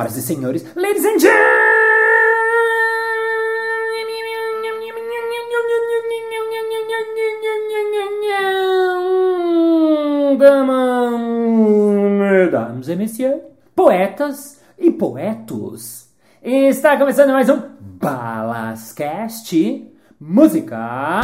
Senhoras e senhores, ladies and gentlemen, mesdames et messieurs, poetas e poetos. Está começando mais um Balascast Música.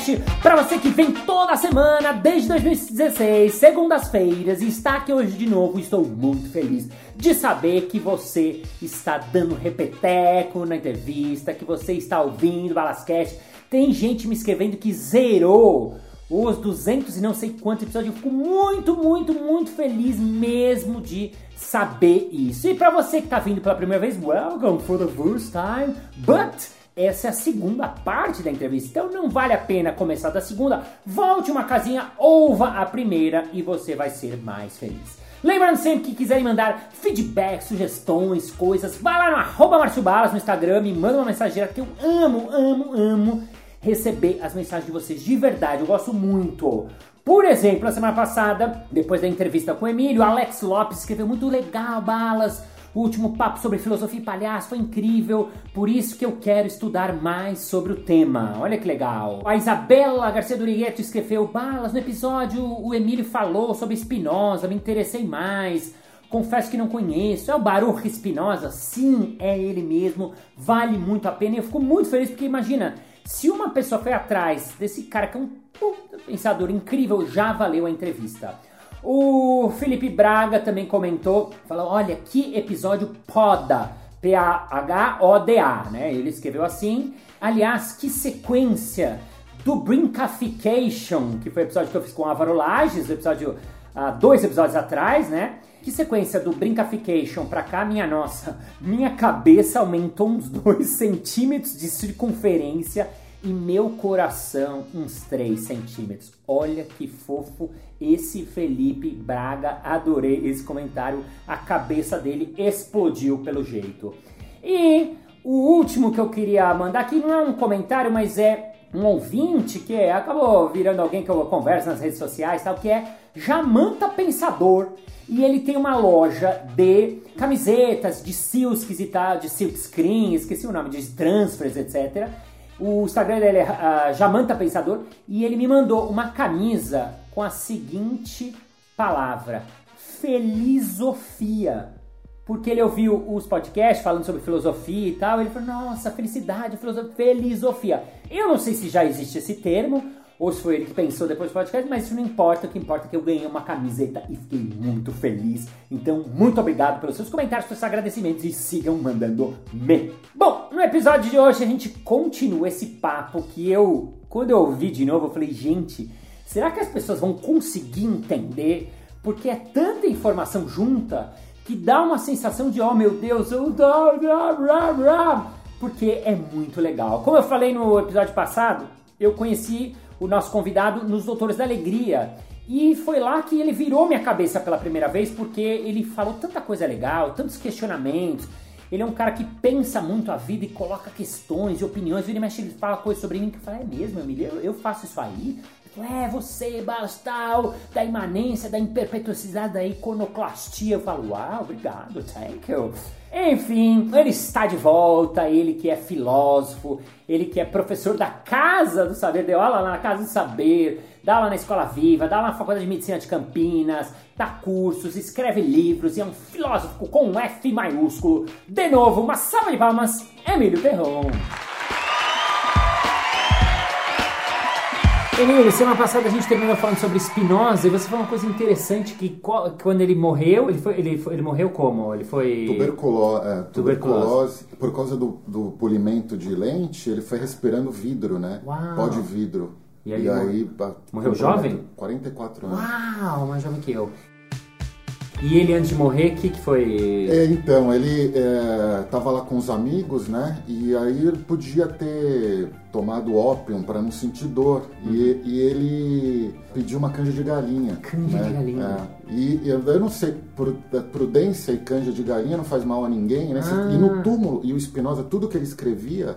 Balascast! Para você que vem toda semana desde 2016, segundas-feiras, e está aqui hoje de novo, estou muito feliz de saber que você está dando repeteco na entrevista, que você está ouvindo o Balascast. Tem gente me escrevendo que zerou os 200 e não sei quantos episódios. Eu fico muito, muito, muito feliz mesmo de saber isso. E para você que tá vindo pela primeira vez, welcome for the first time. But essa é a segunda parte da entrevista, então não vale a pena começar da segunda. Volte uma casinha, ouva a primeira e você vai ser mais feliz. Lembrando sempre que quiserem mandar feedback, sugestões, coisas, vai lá no arroba Balas no Instagram, me manda uma mensageira que eu amo, amo, amo receber as mensagens de vocês de verdade. Eu gosto muito. Por exemplo, na semana passada, depois da entrevista com o Emílio, Alex Lopes escreveu muito legal, Balas. O último papo sobre filosofia e palhaço foi incrível, por isso que eu quero estudar mais sobre o tema. Olha que legal. A Isabela Garcia Durieto escreveu: Balas, no episódio o Emílio falou sobre Spinoza, me interessei mais. Confesso que não conheço. É o Baruch Spinoza? Sim, é ele mesmo. Vale muito a pena. E eu fico muito feliz porque imagina, se uma pessoa foi atrás desse cara que é um pensador incrível, já valeu a entrevista. O Felipe Braga também comentou, falou: olha, que episódio poda. P-A-H-O-D-A, né? Ele escreveu assim. Aliás, que sequência do Brinkification, que foi o episódio que eu fiz com Álvaro Lages, o episódio, uh, dois episódios atrás, né? Que sequência do Brinkification pra cá, minha nossa, minha cabeça aumentou uns 2 centímetros de circunferência e meu coração uns 3 centímetros. Olha que fofo esse Felipe Braga, adorei esse comentário, a cabeça dele explodiu pelo jeito. E o último que eu queria mandar aqui não é um comentário, mas é um ouvinte que é, acabou virando alguém que eu converso nas redes sociais, tal, que é Jamanta Pensador. E ele tem uma loja de camisetas, de silks e tal, de silk screen, esqueci o nome, de transfers, etc. O Instagram dele é uh, Jamanta Pensador e ele me mandou uma camisa com a seguinte palavra: felizofia. Porque ele ouviu os podcasts falando sobre filosofia e tal, ele falou: "Nossa, felicidade, filosofia, felizofia". Eu não sei se já existe esse termo ou se foi ele que pensou depois do podcast, mas isso não importa, o que importa é que eu ganhei uma camiseta e fiquei muito feliz. Então, muito obrigado pelos seus comentários, pelos seus agradecimentos e sigam mandando me. Bom, no episódio de hoje a gente continua esse papo que eu, quando eu ouvi de novo, eu falei, gente, será que as pessoas vão conseguir entender? Porque é tanta informação junta que dá uma sensação de, oh meu Deus, eu... porque é muito legal. Como eu falei no episódio passado, eu conheci o nosso convidado nos Doutores da Alegria. E foi lá que ele virou minha cabeça pela primeira vez, porque ele falou tanta coisa legal, tantos questionamentos. Ele é um cara que pensa muito a vida e coloca questões e opiniões. Vira e mexe, ele fala coisas sobre mim que eu falo, é mesmo, Emílio, eu, eu faço isso aí? É, você, Bastal, da imanência, da imperpetuosidade, da iconoclastia. Eu falo, uau, obrigado, thank you. Enfim, ele está de volta, ele que é filósofo, ele que é professor da Casa do Saber, deu aula lá na Casa do Saber, dá aula na Escola Viva, dá aula na Faculdade de Medicina de Campinas, dá cursos, escreve livros e é um filósofo com um F maiúsculo. De novo, uma salva de palmas, Emílio Terron. Emílio, semana passada a gente terminou falando sobre Spinoza e você falou uma coisa interessante que quando ele morreu, ele, foi, ele, foi, ele morreu como? Ele foi... Tuberculo, é, tuberculose. tuberculose. Por causa do, do polimento de lente, ele foi respirando vidro, né? Uau. Pó de vidro. E aí, e aí morreu jovem? 44 anos. Uau, mais jovem que eu. E ele, antes de morrer, o que, que foi? É, então, ele estava é, lá com os amigos, né? E aí ele podia ter tomado ópio para não sentir dor. Uhum. E, e, ele pediu uma canja de galinha. Canja né? de galinha. É. E eu não sei, prudência e canja de galinha não faz mal a ninguém, né? Ah. E no túmulo, e o Spinoza, tudo que ele escrevia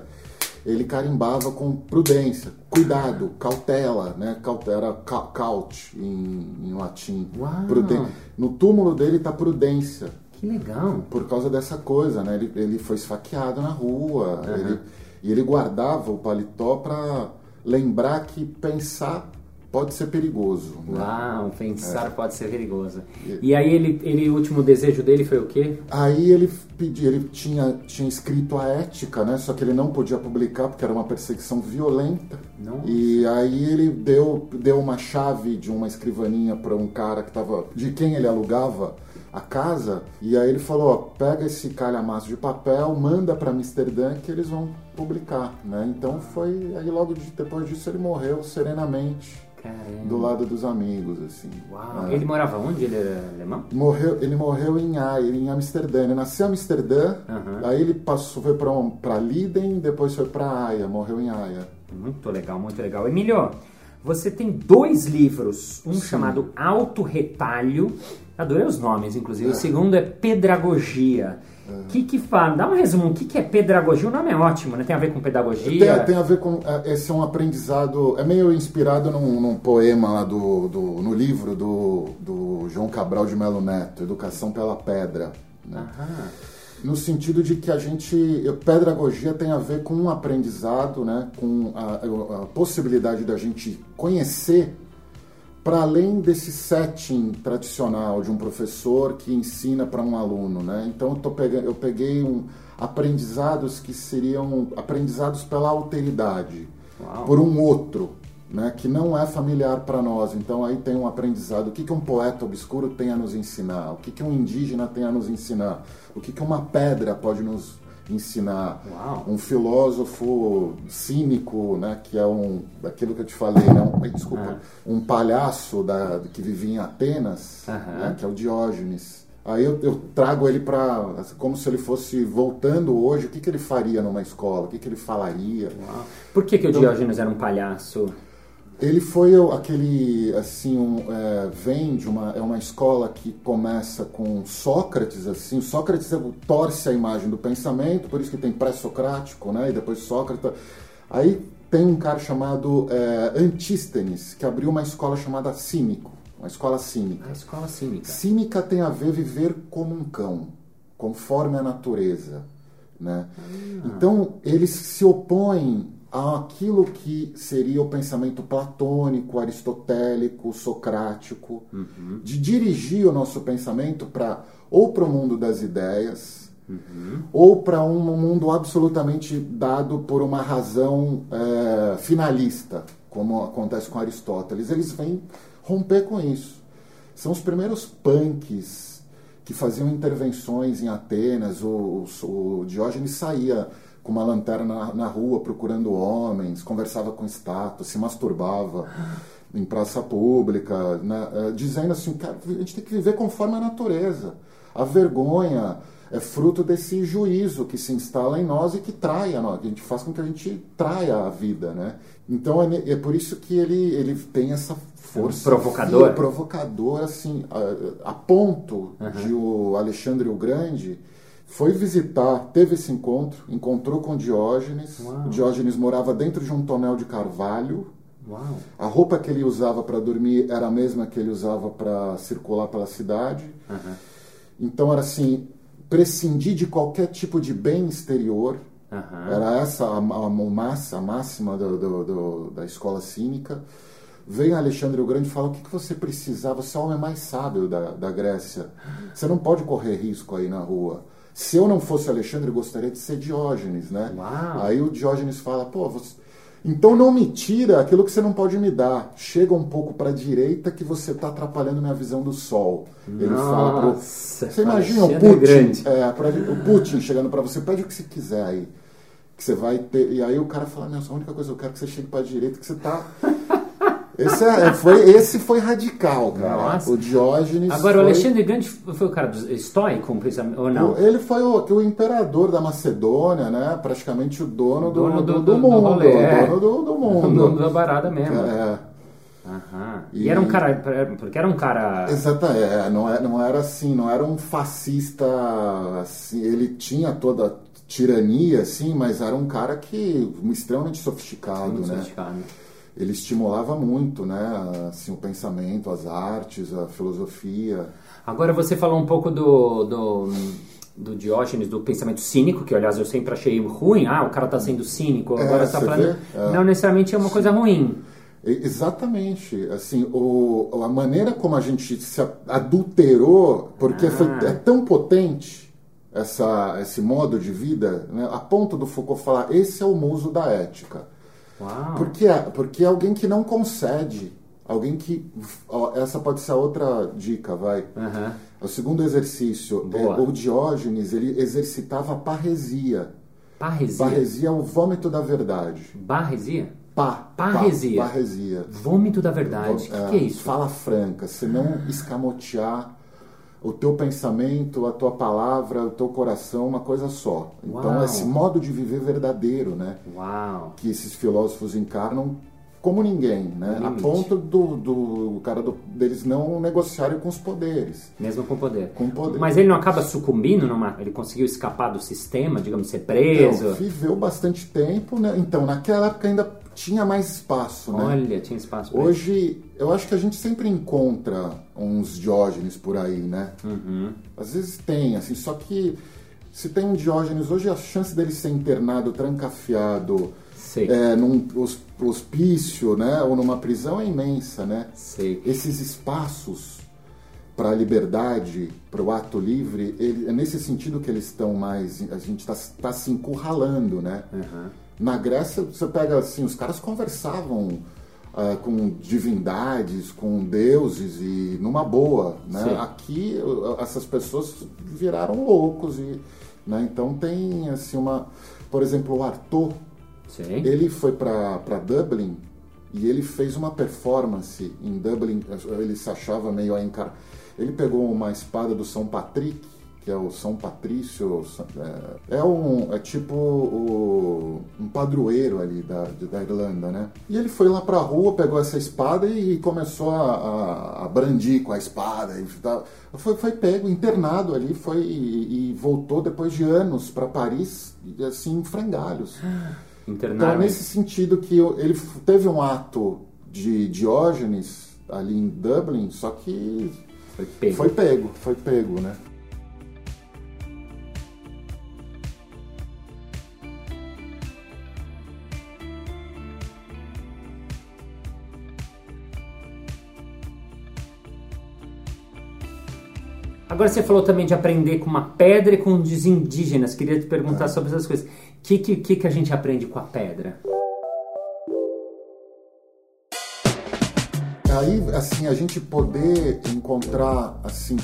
ele carimbava com prudência, cuidado, cautela, né? Cautela, caut em, em latim. Pruden no túmulo dele está prudência. Que legal. Por causa dessa coisa, né? Ele, ele foi esfaqueado na rua. Uhum. Ele, e ele guardava o paletó para lembrar que pensar pode ser perigoso. Né? Uau, pensar é. pode ser perigoso. E aí ele, ele, o último desejo dele foi o quê? Aí ele pediu, ele tinha, tinha escrito a ética, né? Só que ele não podia publicar porque era uma perseguição violenta. Não. E aí ele deu, deu uma chave de uma escrivaninha para um cara que estava de quem ele alugava a casa e aí ele falou ó, pega esse calhamaço de papel manda para Amsterdã que eles vão publicar né então foi aí logo depois disso ele morreu serenamente Caramba. do lado dos amigos, assim. Uau. É. Ele morava onde? Ele era alemão? Morreu, ele morreu em em Amsterdã. Ele nasceu em Amsterdã, uhum. aí ele passou, foi para Liden, depois foi para Haia, morreu em Haia. Muito legal, muito legal. Emílio, você tem dois livros, um Sim. chamado Alto Retalho, adorei os nomes, inclusive, é. o segundo é Pedagogia. O que que fala? Dá um resumo. O que, que é pedagogia? O nome é ótimo, né? Tem a ver com pedagogia? Tem, tem a ver com... É, esse é um aprendizado... É meio inspirado num, num poema lá do, do... No livro do, do João Cabral de Melo Neto, Educação pela Pedra. Né? No sentido de que a gente... Pedagogia tem a ver com um aprendizado, né? Com a, a possibilidade da gente conhecer para além desse setting tradicional de um professor que ensina para um aluno, né? Então eu, pegando, eu peguei um, aprendizados que seriam aprendizados pela alteridade, Uau. por um outro, né? Que não é familiar para nós. Então aí tem um aprendizado. O que, que um poeta obscuro tem a nos ensinar? O que, que um indígena tem a nos ensinar? O que, que uma pedra pode nos ensinar Uau. um filósofo cínico, né, que é um daquilo que eu te falei, né, um, desculpa, um palhaço da, que vivia em Atenas, né, que é o Diógenes. Aí eu, eu trago ele para como se ele fosse voltando hoje, o que, que ele faria numa escola, o que, que ele falaria. Uau. Por que, que o então, Diógenes era um palhaço? Ele foi aquele, assim, um, é, vem de uma, é uma escola que começa com Sócrates, assim, Sócrates é torce a imagem do pensamento, por isso que tem pré-socrático, né, e depois Sócrates. Aí tem um cara chamado é, Antístenes, que abriu uma escola chamada Cínico, uma escola cínica. A escola cínica. Cínica tem a ver viver como um cão, conforme a natureza, né? Ah. Então, eles se opõem aquilo que seria o pensamento platônico, aristotélico, socrático, uhum. de dirigir o nosso pensamento para ou para o mundo das ideias, uhum. ou para um mundo absolutamente dado por uma razão é, finalista, como acontece com Aristóteles. Eles vêm romper com isso. São os primeiros punks que faziam intervenções em Atenas. O, o, o Diógenes saía com uma lanterna na, na rua procurando homens, conversava com estátuas, se masturbava em praça pública, né, eh, dizendo assim, cara, a gente tem que viver conforme a natureza. A vergonha é fruto desse juízo que se instala em nós e que trai a nós, que a gente faz com que a gente traia a vida, né? Então é, é por isso que ele, ele tem essa força. É um provocador. provocador, assim, a, a ponto uhum. de o Alexandre o Grande foi visitar, teve esse encontro, encontrou com Diógenes. Uau. Diógenes morava dentro de um tonel de carvalho. Uau. A roupa que ele usava para dormir era a mesma que ele usava para circular pela cidade. Uhum. Então era assim, prescindir de qualquer tipo de bem exterior. Uhum. Era essa a, a, massa, a máxima do, do, do, da escola cínica. Vem Alexandre o Grande e fala: o que, que você precisava? Você é o homem mais sábio da, da Grécia. Você não pode correr risco aí na rua. Se eu não fosse Alexandre, eu gostaria de ser Diógenes, né? Uau. Aí o Diógenes fala, pô, você... então não me tira aquilo que você não pode me dar. Chega um pouco para a direita que você está atrapalhando minha visão do sol. Ele Nossa, fala pro... Você imagina o Putin, é, pra... o Putin chegando para você, pede o que você quiser aí. Que você vai ter. E aí o cara fala, não, a única coisa que eu quero é que você chegue para a direita, que você está Esse, é, foi, esse foi radical, cara. Nossa. O Diógenes. Agora, foi, o Alexandre Grande foi o cara do estoico, ou não? Ele foi o, o imperador da Macedônia, né? Praticamente o dono do, Dono do, do- do do mundo. rolê, é. o dono do, do O mundo. dono da barada mesmo. É, Aham. E... E- era um cara. Porque era um cara. exata, é, não, é, não era assim, não era um fascista, assim, ele tinha toda a tirania, assim, mas era um cara que extremamente sofisticado, muito né? sofisticado. Ele estimulava muito, né, assim, o pensamento, as artes, a filosofia. Agora você falou um pouco do, do, do Diógenes, do pensamento cínico, que aliás eu sempre achei ruim. Ah, o cara tá sendo cínico. É, Agora você tá você falando. É. Não necessariamente é uma coisa ruim. Exatamente, assim, o, a maneira como a gente se adulterou, porque foi, Ah. é tão potente essa, esse modo de vida, né, a ponto do Foucault falar, esse é o muso da ética. Uau. Porque, é- porque é alguém que não concede, alguém que... ó, essa pode ser a outra dica, vai. Aham. O segundo exercício, é, o Diógenes, ele exercitava a parresia. Parresia. Parresia é o vômito da verdade. Barresia? Pá, Parresia. Pá, parresia. Vômito da verdade. O que, que é isso? Fala franca, se não escamotear o teu pensamento, a tua palavra, o teu coração, uma coisa só. Então, Uau. esse modo de viver verdadeiro, né? Uau. Que esses filósofos encarnam como ninguém, né? A ponto do, do cara do- deles não negociarem com os poderes. Mesmo com poder. Com poder. Mas ele não acaba sucumbindo numa. Ele conseguiu escapar do sistema, digamos, ser preso. Então, viveu bastante tempo, né? Então, naquela época ainda tinha mais espaço, né? Olha, tinha espaço. Hoje, eu acho que a gente sempre encontra uns Diógenes por aí, né? Uhum. Às vezes tem, assim, só que se tem um Diógenes hoje, a chance dele ser internado, trancafiado, é, num hos- hospício, né? Ou numa prisão é imensa, né? Sei. Esses espaços para a liberdade, para o ato livre, ele- é nesse sentido que eles estão mais. A gente está tá se encurralando, né? Aham. Na Grécia, você pega assim, os caras conversavam ah, com divindades, com deuses e numa boa, né? Sim. Aqui uh, essas pessoas viraram loucos e, né? Então tem assim uma, por exemplo, o Arthur, Sei. ele foi para Dublin e ele fez uma performance em Dublin, ele se achava meio a encar... Ele pegou uma espada do São Patrick, que é o São Patrício, é, é um é tipo o, um padroeiro ali da, da Irlanda, né? E ele foi lá pra rua, pegou essa espada e começou a, a, a brandir com a espada. E tal. foi, foi pego, internado ali, foi e, e voltou depois de anos para Paris, assim, em frangalhos. Então, Internaram. nesse sentido que ele teve um ato de Diógenes ali em Dublin, só que Foi pego. foi pego, foi pego, né? Agora você falou também de aprender com uma pedra e com os indígenas. Queria te perguntar sobre essas coisas. O que, que, que a gente aprende com a pedra? Aí, assim, a gente poder encontrar, assim,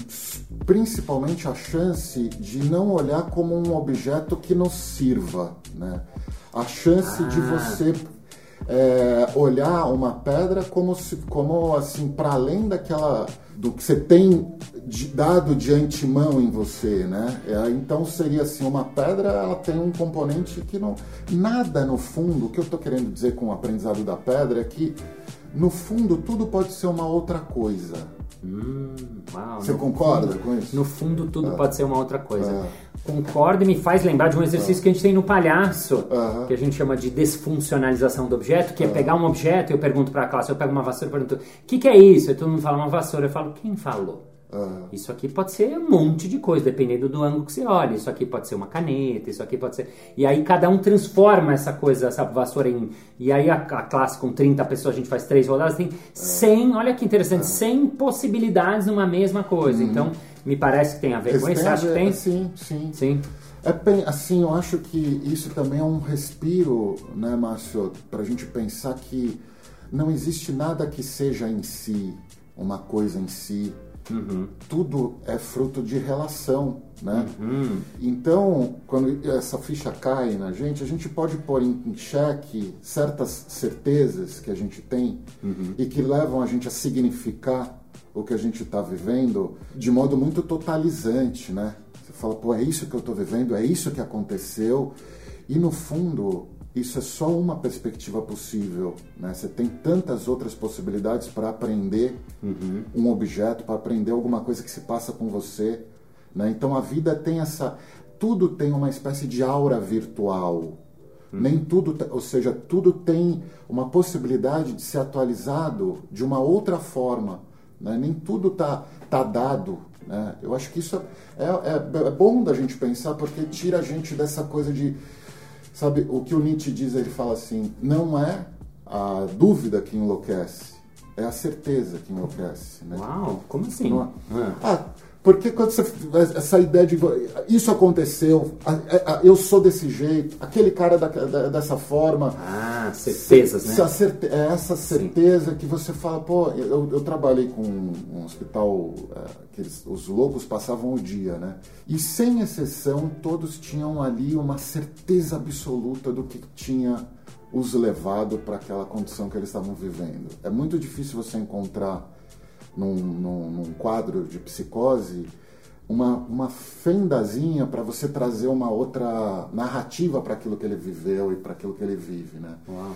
principalmente a chance de não olhar como um objeto que nos sirva, né? A chance de Ah. você é, olhar uma pedra como, se, como assim, para além daquela do que você tem de- dado de antemão em você, né? É, então seria assim, uma pedra, ela tem um componente que não nada no fundo. O que eu estou querendo dizer com o aprendizado da pedra é que no fundo tudo pode ser uma outra coisa. Hum, uau, Você concorda fundo- com isso? No fundo, tudo pode ser uma outra coisa. É. Concordo e me faz lembrar de um exercício que a gente tem no palhaço, Aham. que a gente chama de desfuncionalização do objeto, que é pegar um objeto e eu pergunto para a classe, eu pego uma vassoura e pergunto, o que, que é isso? E todo mundo fala uma vassoura, eu falo, quem falou? Ah, Isso aqui pode ser um monte de coisa, dependendo do ângulo que você olha. Isso aqui pode ser uma caneta, isso aqui pode ser. E aí cada um transforma essa coisa, essa vassoura em. E aí a, a classe com 30 pessoas, a gente faz três rodadas, tem 100, olha que interessante, 100 possibilidades numa mesma coisa. Então, me parece que tem a ver com isso. Você tem a acha que tem? Sim, sim. Sim. É assim, eu acho que isso também é um respiro, né, Márcio, para a gente pensar que não existe nada que seja em si, uma coisa em si, Uhum. Tudo é fruto de relação, né? Uhum. Então, quando essa ficha cai na gente, a gente pode pôr em xeque certas certezas que a gente tem uhum. e que levam a gente a significar o que a gente está vivendo de modo muito totalizante, né? Você fala, pô, é isso que eu estou vivendo, é isso que aconteceu. E no fundo, isso é só uma perspectiva possível. Né? Você tem tantas outras possibilidades para aprender uhum. um objeto, para aprender alguma coisa que se passa com você. Né? Então a vida tem essa. Tudo tem uma espécie de aura virtual. Uhum. Nem tudo, ou seja, tudo tem uma possibilidade de ser atualizado de uma outra forma. Né? Nem tudo está tá dado. Né? Eu acho que isso é, é, é bom da gente pensar porque tira a gente dessa coisa de Sabe, o que o Nietzsche diz, ele fala assim: não é a dúvida que enlouquece, é a certeza que enlouquece. Né? Uau, como assim? É? Ah. Porque quando você. Essa ideia de. Isso aconteceu, eu sou desse jeito, aquele cara da, da, dessa forma. Ah, certezas, né? Certe, é essa certeza Sim. que você fala, pô, eu, eu trabalhei com um hospital é, que eles, os loucos passavam o dia, né? E sem exceção, todos tinham ali uma certeza absoluta do que tinha os levado para aquela condição que eles estavam vivendo. É muito difícil você encontrar num, num, num quadro de psicose uma, uma fendazinha para você trazer uma outra narrativa para aquilo que ele viveu e para aquilo que ele vive, né? Uau.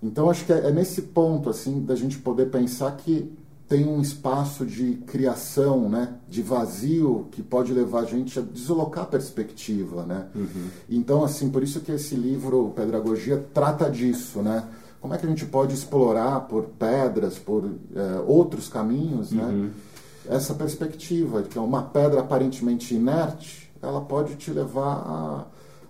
Então acho que é, é, nesse ponto assim da gente poder pensar que tem um espaço de criação, né, de vazio que pode levar a gente a deslocar a perspectiva, né? Uhum. Então assim por isso que esse livro Pedagogia trata disso, né? Como é que a gente pode explorar por pedras, por é, outros caminhos, né? Uhum. Essa perspectiva de que uma pedra aparentemente inerte, ela pode te levar a,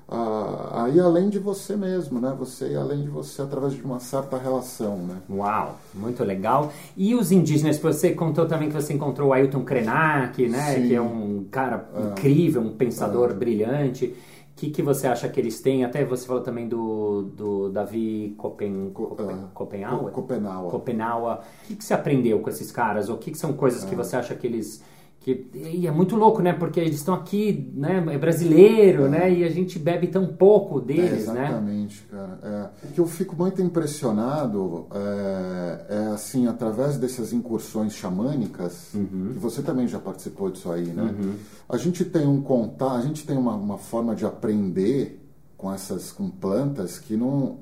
a, a, ir além de você mesmo, né? Você ir além de você através de uma certa relação, né? Uau, muito legal. E os indígenas, você contou também que você encontrou o Ailton Krenak, né? Sim. Que é um cara é. incrível, um pensador é. brilhante que, que você acha que eles têm? Até você falou também do, do Davi Copen, Copen, uh, Copenhaua. Copenhaua. O que, que você aprendeu com esses caras? Ou o que, que são coisas que é. você acha que eles que, e é muito louco, né? Porque eles estão aqui, né? É brasileiro, é. né? E a gente bebe tão pouco deles, é, né? Exatamente, cara. É. O que eu fico muito impressionado é, é assim, através dessas incursões xamânicas, uhum. que você também já participou disso aí, né? Uhum. A gente tem um contar, a gente tem uma, uma forma de aprender com essas com plantas que não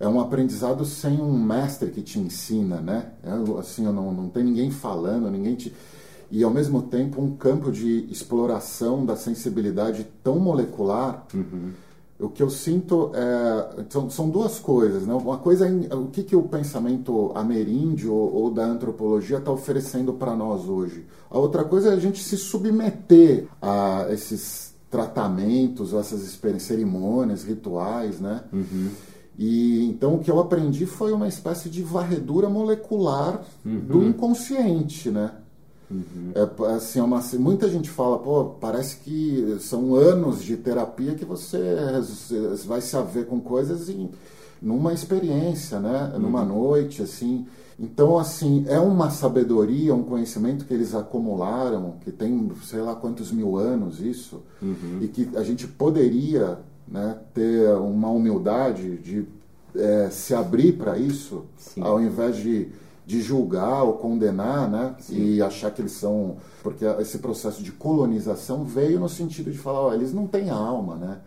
é um aprendizado sem um mestre que te ensina, né? É, assim, não, não tem ninguém falando, ninguém te e ao mesmo tempo um campo de exploração da sensibilidade tão molecular. Uhum. O que eu sinto é, são, são duas coisas, né? Uma coisa é o que, que o pensamento ameríndio ou, ou da antropologia está oferecendo para nós hoje. A outra coisa é a gente se submeter a esses tratamentos, ou essas cerimônias, rituais, né? Uhum. E então o que eu aprendi foi uma espécie de varredura molecular uhum. do inconsciente, né? Uhum. É, assim, é uma, muita gente fala, pô, parece que são anos de terapia que você vai se haver com coisas em, numa experiência, né? Uhum. Numa noite, assim. Então, assim, é uma sabedoria, um conhecimento que eles acumularam, que tem sei lá quantos mil anos isso, uhum. e que a gente poderia né, ter uma humildade de é, se abrir para isso, Sim. ao invés de de julgar ou condenar, né? Sim. E achar que eles são. Porque esse processo de colonização veio no sentido de falar, ó, eles não têm alma, né?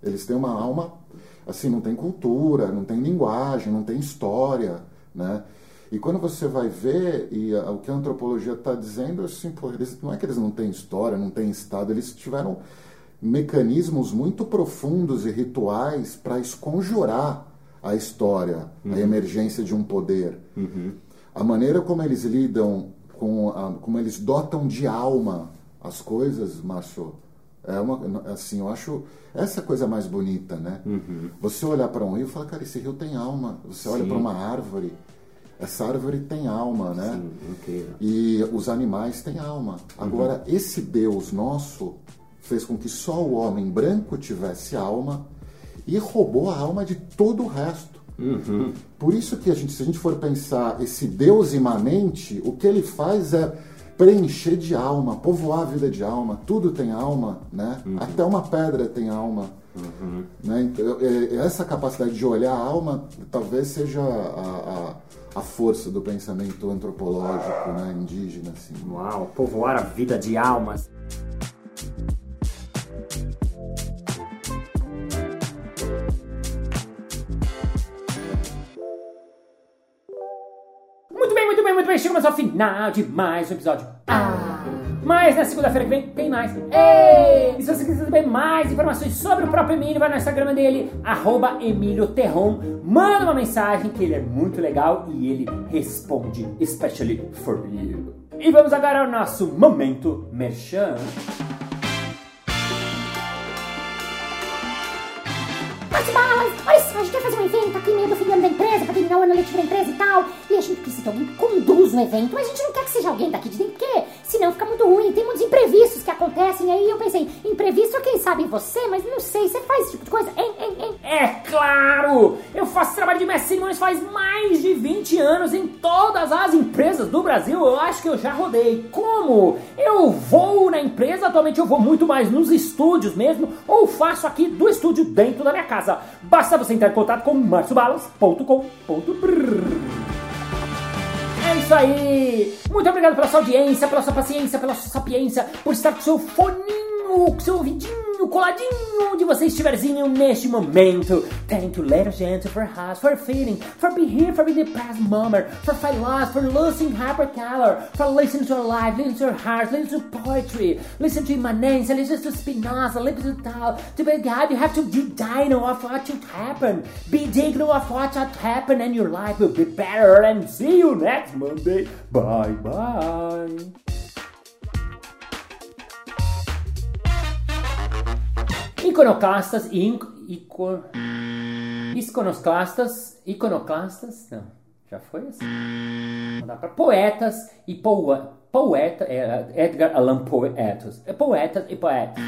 Eles têm uma alma, assim, não tem cultura, não tem linguagem, não tem história, né? E quando você vai ver, e a, o que a antropologia está dizendo, assim, pô, eles, não é que eles não têm história, não têm Estado, eles tiveram mecanismos muito profundos e rituais para esconjurar a história, uhum. a emergência de um poder. Uhum a maneira como eles lidam com a, como eles dotam de alma as coisas, Márcio, é uma assim, eu acho essa é a coisa mais bonita, né? Uhum. Você olhar para um rio e falar, cara, esse rio tem alma. Você Sim. olha para uma árvore, essa árvore tem alma, né? Sim, incrível. E os animais têm alma. Uhum. Agora, esse Deus nosso fez com que só o homem branco tivesse alma e roubou a alma de todo o resto. Uhum. Por isso que a gente, se a gente for pensar esse Deus imanente, o que ele faz é preencher de alma, povoar a vida de alma. Tudo tem alma, né? Uhum. Até uma pedra tem alma. Né? Então, é- é- essa capacidade de olhar a alma talvez seja a, a, a força do pensamento antropológico né? indígena. Assim. Uau, povoar a vida de almas. Muito bem. Chegamos ao final de mais um episódio. Ah! Mas na segunda-feira que vem tem mais. Ei! E se você quiser saber mais informações sobre o próprio Emílio, vai no Instagram dele, arroba. Manda uma mensagem que ele é muito legal e ele responde, especially for you. E vamos agora ao nosso momento merchan. A gente vai fazer um evento aqui meio do fim do ano da empresa, pra terminar o ano letivo da empresa e tal. E a gente precisa de alguém que conduza o evento, mas a gente não quer que seja alguém daqui de dentro, porque senão fica muito ruim. Tem muitos imprevistos que acontecem, aí eu pensei, imprevisto quem sabe você, mas não sei, você faz esse tipo de coisa? Hein, hein? É claro! Eu faço trabalho de mestre cerimônias faz mais de 20 anos em todas as empresas do Brasil. Eu acho que eu já rodei. Como? Eu vou na empresa, atualmente eu vou muito mais nos estúdios mesmo, ou faço aqui do estúdio dentro da minha casa. Basta você entrar em contato com marciobalas.com.br. É isso aí! Muito obrigado pela sua audiência, pela sua paciência, pela sua sapiência, por estar com seu foninho, com seu ouvidinho coladinho onde você estiverzinho neste momento. Thank you, ladies and for us, for feeling, for being here, for being the past moment, for fight lost, for losing hypercolor, for listening to life, listening to our hearts, listening to poetry, listen to Imanência, listen to Spinoza, listen to Tal. To be God, you have to be digno of what should happen. Be digno of what should happen and your life will be better. And see you next Monday. Bye bye. Iconoclastas e inco, ico, iconoclastas, iconoclastas, não, já foi assim. Não dá pra poetas e poa, poeta, é, Edgar Allan Poe, Poetas e poetas.